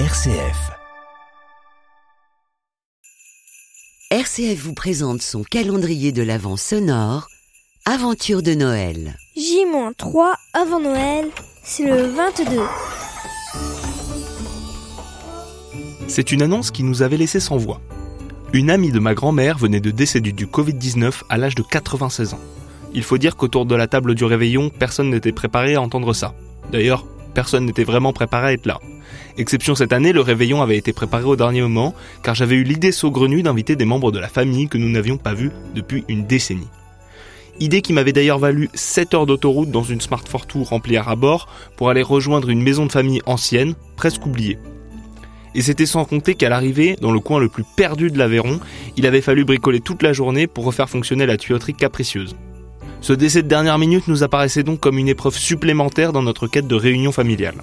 RCF. RCF vous présente son calendrier de l'Avent sonore, Aventure de Noël. J-3 avant Noël, c'est le 22. C'est une annonce qui nous avait laissé sans voix. Une amie de ma grand-mère venait de décéder du Covid-19 à l'âge de 96 ans. Il faut dire qu'autour de la table du réveillon, personne n'était préparé à entendre ça. D'ailleurs, personne n'était vraiment préparé à être là. Exception cette année, le réveillon avait été préparé au dernier moment, car j'avais eu l'idée saugrenue d'inviter des membres de la famille que nous n'avions pas vus depuis une décennie. Idée qui m'avait d'ailleurs valu 7 heures d'autoroute dans une Smart Fortwo remplie à bord pour aller rejoindre une maison de famille ancienne, presque oubliée. Et c'était sans compter qu'à l'arrivée, dans le coin le plus perdu de l'Aveyron, il avait fallu bricoler toute la journée pour refaire fonctionner la tuyauterie capricieuse. Ce décès de dernière minute nous apparaissait donc comme une épreuve supplémentaire dans notre quête de réunion familiale.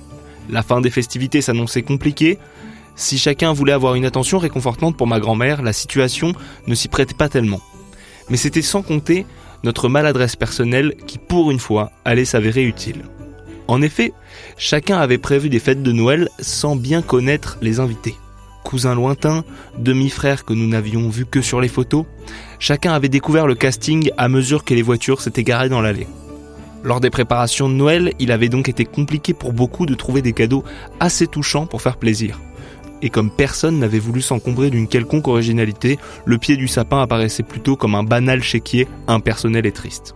La fin des festivités s'annonçait compliquée. Si chacun voulait avoir une attention réconfortante pour ma grand-mère, la situation ne s'y prêtait pas tellement. Mais c'était sans compter notre maladresse personnelle qui, pour une fois, allait s'avérer utile. En effet, chacun avait prévu des fêtes de Noël sans bien connaître les invités. Cousins lointains, demi-frères que nous n'avions vus que sur les photos, chacun avait découvert le casting à mesure que les voitures s'étaient garées dans l'allée. Lors des préparations de Noël, il avait donc été compliqué pour beaucoup de trouver des cadeaux assez touchants pour faire plaisir. Et comme personne n'avait voulu s'encombrer d'une quelconque originalité, le pied du sapin apparaissait plutôt comme un banal chéquier impersonnel et triste.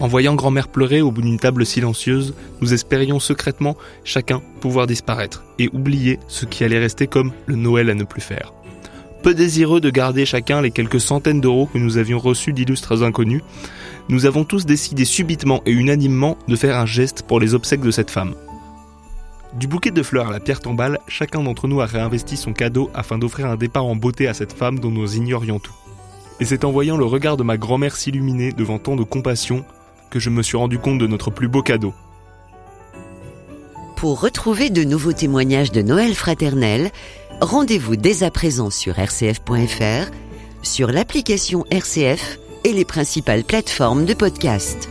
En voyant grand-mère pleurer au bout d'une table silencieuse, nous espérions secrètement chacun pouvoir disparaître et oublier ce qui allait rester comme le Noël à ne plus faire. Peu désireux de garder chacun les quelques centaines d'euros que nous avions reçus d'illustres inconnus, nous avons tous décidé subitement et unanimement de faire un geste pour les obsèques de cette femme. Du bouquet de fleurs à la pierre tombale, chacun d'entre nous a réinvesti son cadeau afin d'offrir un départ en beauté à cette femme dont nous ignorions tout. Et c'est en voyant le regard de ma grand-mère s'illuminer devant tant de compassion que je me suis rendu compte de notre plus beau cadeau. Pour retrouver de nouveaux témoignages de Noël fraternel, rendez-vous dès à présent sur rcf.fr, sur l'application RCF et les principales plateformes de podcast.